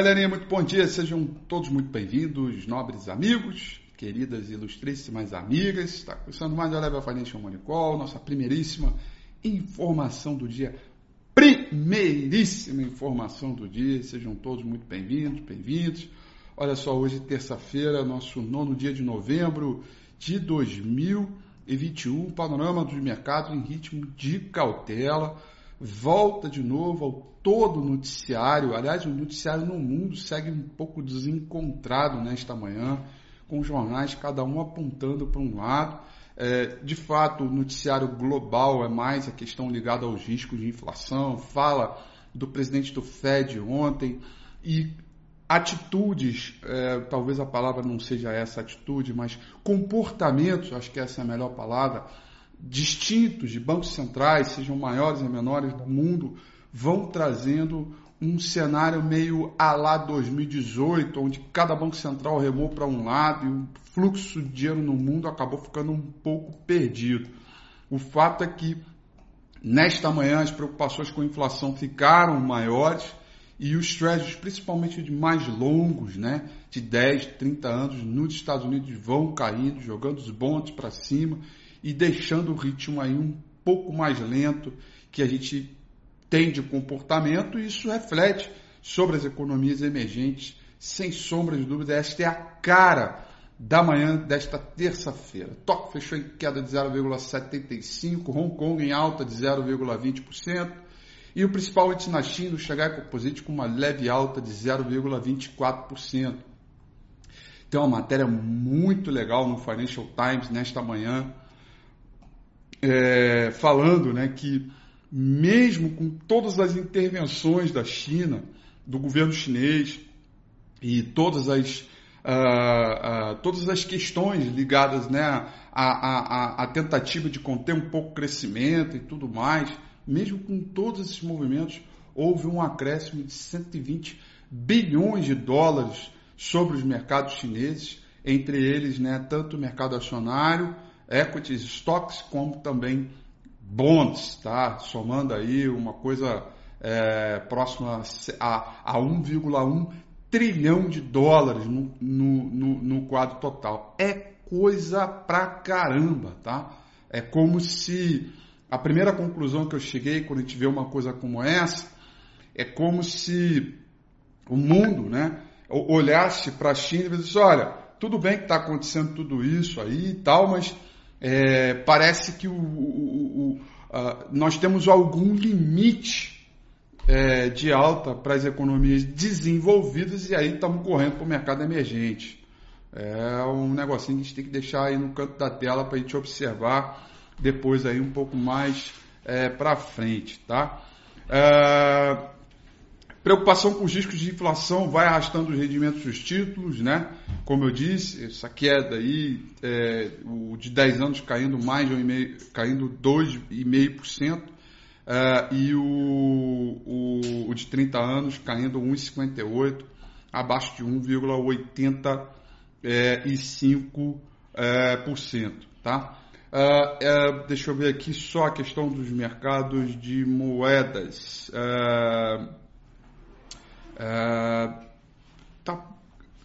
Galerinha, muito bom dia, sejam todos muito bem-vindos, nobres amigos, queridas ilustríssimas amigas. Está começando mais o Level Financial Money Call, nossa primeiríssima informação do dia. Primeiríssima informação do dia, sejam todos muito bem-vindos, bem-vindos. Olha só, hoje terça-feira, nosso nono dia de novembro de 2021, panorama dos mercados em ritmo de cautela volta de novo ao todo noticiário. Aliás, o noticiário no mundo segue um pouco desencontrado nesta manhã, com jornais cada um apontando para um lado. É, de fato, o noticiário global é mais a questão ligada aos riscos de inflação, fala do presidente do Fed ontem e atitudes, é, talvez a palavra não seja essa atitude, mas comportamentos, acho que essa é a melhor palavra, distintos de bancos centrais, sejam maiores ou menores do mundo, vão trazendo um cenário meio a lá 2018, onde cada banco central remou para um lado e o fluxo de dinheiro no mundo acabou ficando um pouco perdido. O fato é que nesta manhã as preocupações com inflação ficaram maiores e os treasuries, principalmente de mais longos, né, de 10, 30 anos, nos Estados Unidos vão caindo, jogando os bondes para cima e deixando o ritmo aí um pouco mais lento que a gente tem de comportamento e isso reflete sobre as economias emergentes, sem sombra de dúvida. Esta é a cara da manhã desta terça-feira. Tóquio fechou em queda de 0,75%, Hong Kong em alta de 0,20%, e o principal índice na China, o Shanghai Composite, com uma leve alta de 0,24%. Tem uma matéria muito legal no Financial Times nesta manhã, é, falando né, que mesmo com todas as intervenções da China, do governo chinês e todas as, uh, uh, todas as questões ligadas né, à, à, à, tentativa de conter um pouco o crescimento e tudo mais, mesmo com todos esses movimentos, houve um acréscimo de 120 bilhões de dólares sobre os mercados chineses, entre eles né, tanto o mercado acionário, equities, stocks, como também bonds, tá? Somando aí uma coisa é, próxima a, a 1,1 trilhão de dólares no, no, no, no quadro total. É coisa pra caramba, tá? É como se a primeira conclusão que eu cheguei quando a gente vê uma coisa como essa é como se o mundo, né, olhasse para a China e dissesse, olha, tudo bem que está acontecendo tudo isso aí e tal, mas é, parece que o, o, o, nós temos algum limite é, de alta para as economias desenvolvidas e aí estamos correndo para o mercado emergente. É um negocinho que a gente tem que deixar aí no canto da tela para a gente observar depois aí um pouco mais é, para frente, tá? É, Preocupação com os riscos de inflação vai arrastando os rendimentos dos títulos, né? Como eu disse, essa queda aí, é, o de 10 anos caindo mais de 1,5%, caindo 2,5%, é, e o, o, o, de 30 anos caindo 1,58%, abaixo de 1,85%, é, por cento, tá? Uh, uh, deixa eu ver aqui só a questão dos mercados de moedas. Uh, Está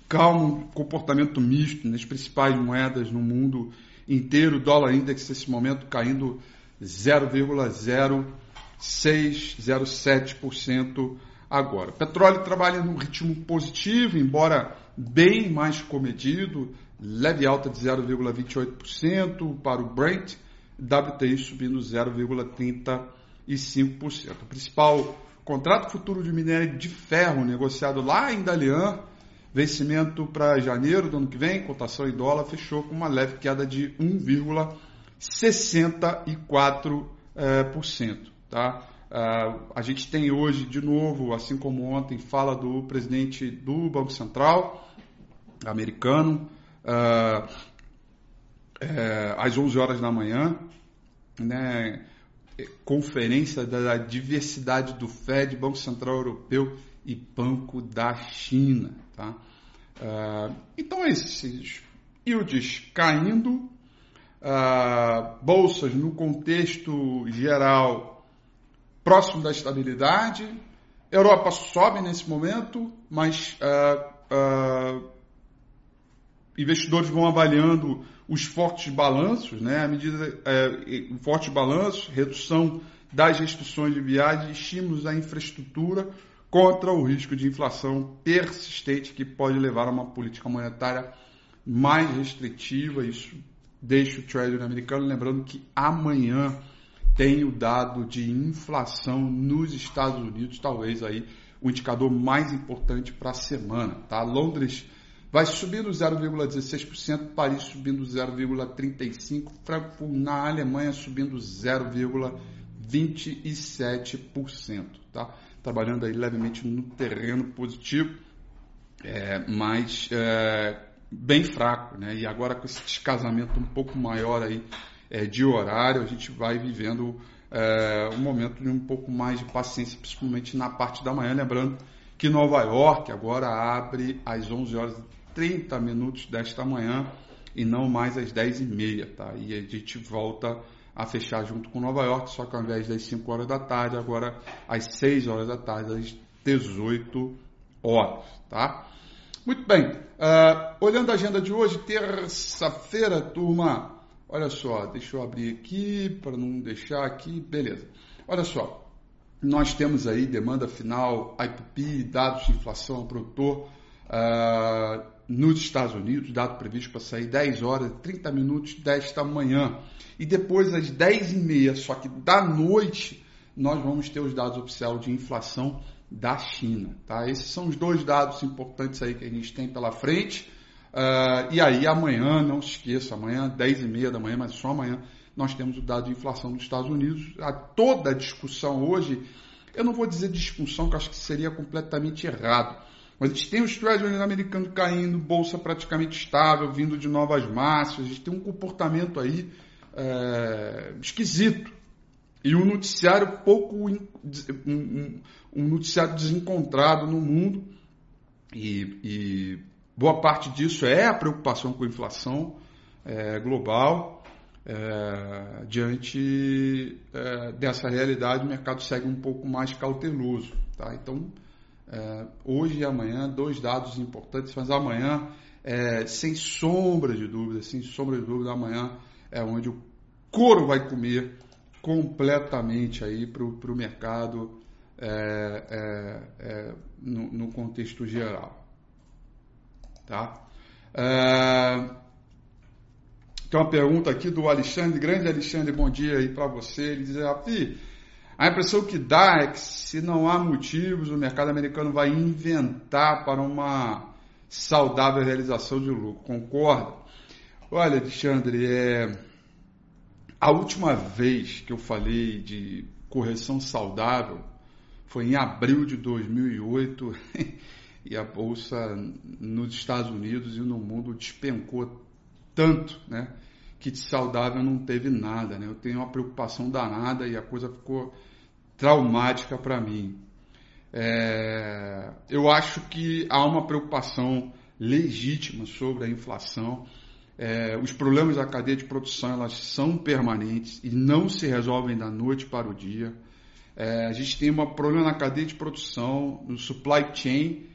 calmo, comportamento misto nas principais moedas no mundo inteiro. Dólar index nesse momento caindo 0,0607% agora. Petróleo trabalha num ritmo positivo, embora bem mais comedido, leve alta de 0,28% para o Brent, WTI subindo 0,35%. O principal Contrato futuro de minério de ferro negociado lá em Dalian, vencimento para janeiro do ano que vem, cotação em dólar, fechou com uma leve queda de 1,64%. É, por cento, tá? Uh, a gente tem hoje, de novo, assim como ontem, fala do presidente do Banco Central americano, é, às 11 horas da manhã, né? Conferência da Diversidade do FED, Banco Central Europeu e Banco da China. Tá? Uh, então, esses yields caindo, uh, bolsas no contexto geral próximo da estabilidade, Europa sobe nesse momento, mas uh, investidores vão avaliando os fortes balanços, né? À medida uh, fortes balanços, redução das restrições de viagem, estímulos à infraestrutura contra o risco de inflação persistente que pode levar a uma política monetária mais restritiva. Isso deixa o Treasury americano lembrando que amanhã tem o dado de inflação nos Estados Unidos, talvez aí o indicador mais importante para a semana. Tá? Londres vai subindo 0,16%, Paris subindo 0,35%, Frankfurt na Alemanha subindo 0,27%. Tá? Trabalhando aí levemente no terreno positivo, é, mas é, bem fraco. Né? E agora com esse descasamento um pouco maior aí é, de horário, a gente vai vivendo é, um momento de um pouco mais de paciência, principalmente na parte da manhã. Lembrando que Nova York agora abre às 11 horas 30 minutos desta manhã e não mais às 10 e meia, tá? E a gente volta a fechar junto com Nova York, só que ao invés das 5 horas da tarde, agora às 6 horas da tarde, às 18 horas, tá? Muito bem, uh, olhando a agenda de hoje, terça-feira, turma, Olha só, deixa eu abrir aqui para não deixar aqui, beleza. Olha só, nós temos aí demanda final, IPP, dados de inflação produtor uh, nos Estados Unidos, dado previsto para sair 10 horas e 30 minutos desta manhã. E depois às 10 e meia, só que da noite, nós vamos ter os dados oficiais de inflação da China. Tá? Esses são os dois dados importantes aí que a gente tem pela frente. Uh, e aí amanhã, não se esqueça, amanhã, 10 e meia da manhã, mas só amanhã, nós temos o dado de inflação dos Estados Unidos. A toda a discussão hoje, eu não vou dizer discussão, que acho que seria completamente errado. Mas a gente tem os treasuries americanos caindo, bolsa praticamente estável, vindo de novas massas, a gente tem um comportamento aí é, esquisito. E um noticiário pouco. Um, um, noticiário desencontrado no mundo. E, e Boa parte disso é a preocupação com a inflação é, global. É, diante é, dessa realidade, o mercado segue um pouco mais cauteloso. Tá? Então, é, hoje e amanhã, dois dados importantes, mas amanhã, é, sem sombra de dúvida, sem sombra de dúvida, amanhã é onde o couro vai comer completamente aí para o mercado é, no, no contexto geral. Tá? É... Tem uma pergunta aqui do Alexandre, grande Alexandre, bom dia aí para você. Ele diz, Rafi, a impressão que dá é que se não há motivos, o mercado americano vai inventar para uma saudável realização de lucro. Concorda? Olha, Alexandre, é... a última vez que eu falei de correção saudável foi em abril de 2008 e a bolsa nos Estados Unidos e no mundo despencou tanto, né, que saudável não teve nada, né? Eu tenho uma preocupação danada e a coisa ficou traumática para mim. É, eu acho que há uma preocupação legítima sobre a inflação. É, os problemas da cadeia de produção elas são permanentes e não se resolvem da noite para o dia. É, a gente tem um problema na cadeia de produção, no supply chain,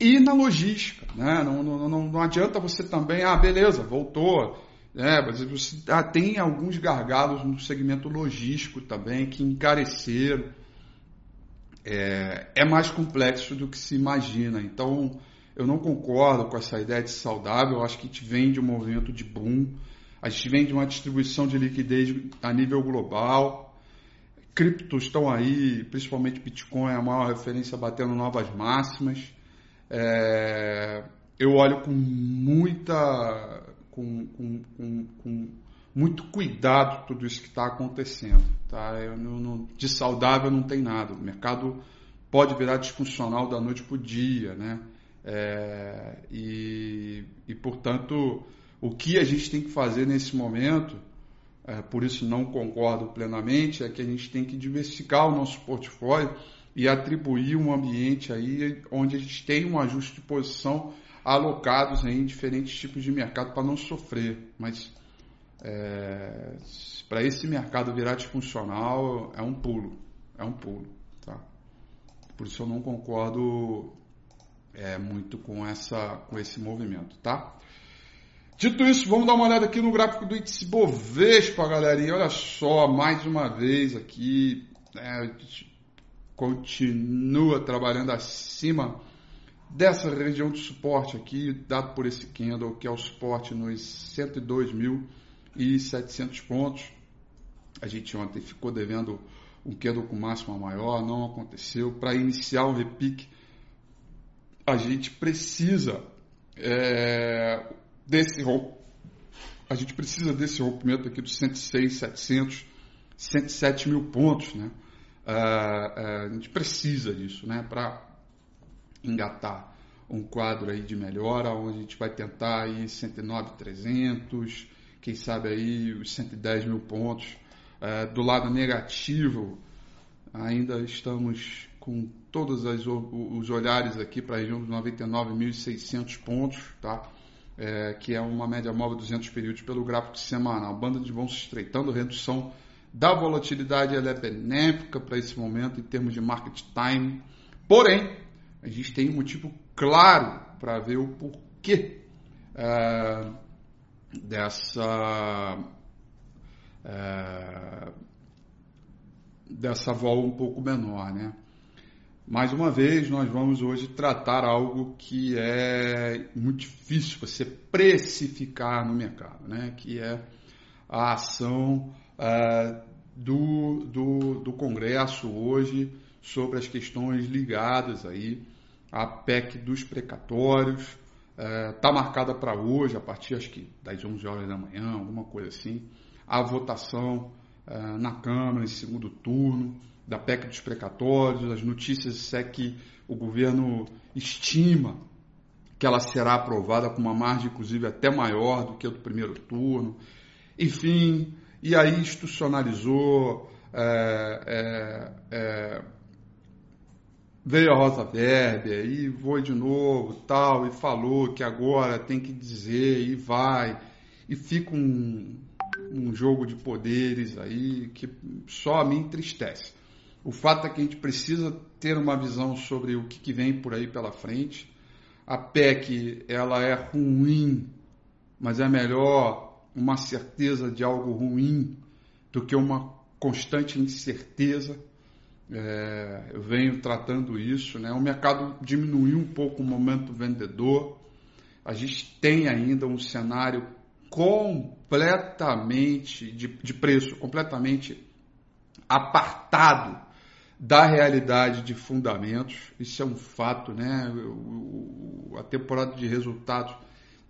e na logística. Né? Não, não, não, não adianta você também, ah, beleza, voltou. É, você ah, tem alguns gargalos no segmento logístico também que encareceram. É, é mais complexo do que se imagina. Então, eu não concordo com essa ideia de saudável. Eu acho que a gente vem de um movimento de boom. A gente vem de uma distribuição de liquidez a nível global. Criptos estão aí, principalmente Bitcoin é a maior referência batendo novas máximas. É, eu olho com muita. Com, com, com, com, muito cuidado tudo isso que está acontecendo. Tá? Eu não, não, de saudável não tem nada. O mercado pode virar disfuncional da noite para o dia. Né? É, e, e, portanto, o que a gente tem que fazer nesse momento, é, por isso não concordo plenamente, é que a gente tem que diversificar o nosso portfólio e atribuir um ambiente aí onde a gente tem um ajuste de posição alocados em diferentes tipos de mercado para não sofrer. Mas é, para esse mercado virar disfuncional é um pulo, é um pulo, tá? Por isso eu não concordo é, muito com, essa, com esse movimento, tá? Dito isso, vamos dar uma olhada aqui no gráfico do índice Bovespa, galerinha. Olha só, mais uma vez aqui, é, continua trabalhando acima dessa região de suporte aqui, dado por esse candle, que é o suporte nos 102.700 pontos. A gente ontem ficou devendo um candle com máxima maior, não aconteceu. Para iniciar um repique, a gente precisa é, desse a gente precisa desse rompimento aqui dos 106, 700, 107 mil pontos, né? Uh, uh, a gente precisa disso, né? Para engatar um quadro aí de melhora, onde a gente vai tentar aí 109, 300, quem sabe aí os 110 mil pontos. Uh, do lado negativo, ainda estamos com todos as, os olhares aqui para a região dos 99.600 pontos, tá? é, que é uma média móvel de 200 períodos pelo gráfico semanal. Banda de vão se estreitando, redução da volatilidade ela é benéfica para esse momento em termos de market time. Porém, a gente tem um motivo claro para ver o porquê é, dessa é, dessa vol um pouco menor, né? Mais uma vez, nós vamos hoje tratar algo que é muito difícil você precificar no mercado, né? que é a ação uh, do, do, do Congresso hoje sobre as questões ligadas aí à PEC dos precatórios. Está uh, marcada para hoje, a partir acho que das 11 horas da manhã, alguma coisa assim, a votação uh, na Câmara em segundo turno da PEC dos precatórios, as notícias é que o governo estima que ela será aprovada com uma margem, inclusive, até maior do que a do primeiro turno. Enfim, e aí institucionalizou, é, é, é, veio a Rosa Weber e foi de novo tal, e falou que agora tem que dizer e vai, e fica um, um jogo de poderes aí que só me entristece. O fato é que a gente precisa ter uma visão sobre o que, que vem por aí pela frente. A PEC ela é ruim, mas é melhor uma certeza de algo ruim do que uma constante incerteza. É, eu venho tratando isso. Né? O mercado diminuiu um pouco o momento vendedor. A gente tem ainda um cenário completamente de, de preço, completamente apartado da realidade de fundamentos. Isso é um fato, né? A temporada de resultados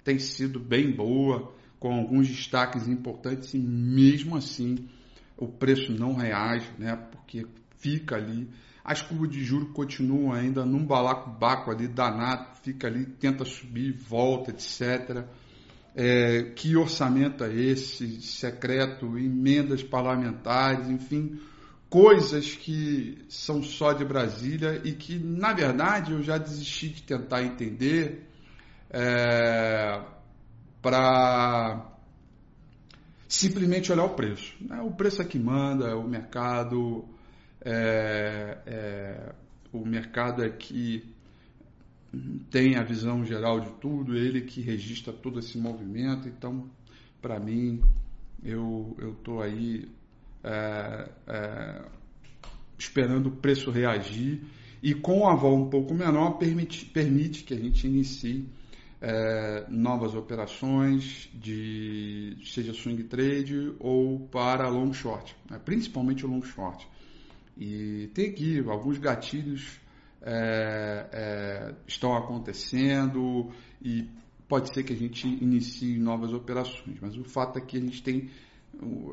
tem sido bem boa, com alguns destaques importantes, e mesmo assim o preço não reage, né? Porque fica ali. As curvas de juros continuam ainda num balacobaco ali danado, fica ali, tenta subir, volta, etc. É, que orçamento é esse? Secreto, emendas parlamentares, enfim, coisas que são só de Brasília e que, na verdade, eu já desisti de tentar entender é, para simplesmente olhar o preço. Né? O preço é que manda, o mercado é, é, o mercado é que tem a visão geral de tudo, ele que registra todo esse movimento. Então, para mim, eu estou aí é, é, esperando o preço reagir e com a vol um pouco menor permite, permite que a gente inicie é, novas operações de seja swing trade ou para long short, né? principalmente o long short. E tem aqui alguns gatilhos é, é, estão acontecendo e pode ser que a gente inicie novas operações, mas o fato é que a gente tem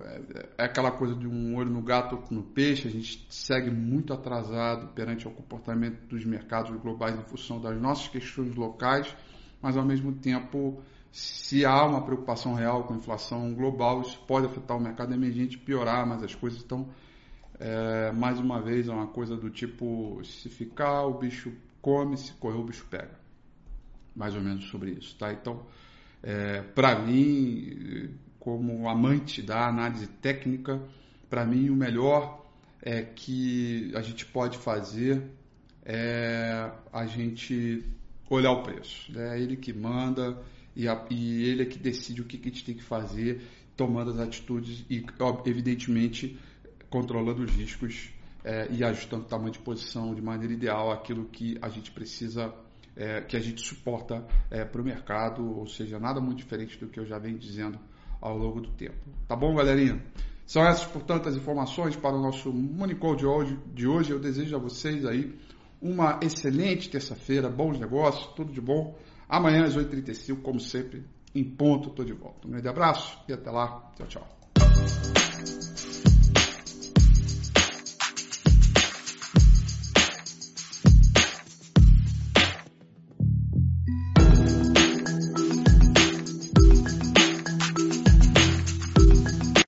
é, é aquela coisa de um olho no gato ou no peixe, a gente segue muito atrasado perante o comportamento dos mercados globais em função das nossas questões locais, mas ao mesmo tempo, se há uma preocupação real com a inflação global, isso pode afetar o mercado emergente, piorar, mas as coisas estão, é, mais uma vez, é uma coisa do tipo: se ficar, o bicho come, se correr, o bicho pega. Mais ou menos sobre isso, tá? Então, é, para mim como amante da análise técnica, para mim o melhor é que a gente pode fazer é a gente olhar o preço. Né? É ele que manda e, a, e ele é que decide o que, que a gente tem que fazer, tomando as atitudes e, evidentemente, controlando os riscos é, e ajustando o tamanho de posição de maneira ideal aquilo que a gente precisa, é, que a gente suporta é, para o mercado, ou seja, nada muito diferente do que eu já venho dizendo ao longo do tempo. Tá bom, galerinha? São essas, portanto, as informações para o nosso Monicol de hoje, de hoje. Eu desejo a vocês aí uma excelente terça-feira, bons negócios, tudo de bom. Amanhã às 8h35, como sempre, em ponto, estou de volta. Um grande abraço e até lá. Tchau, tchau.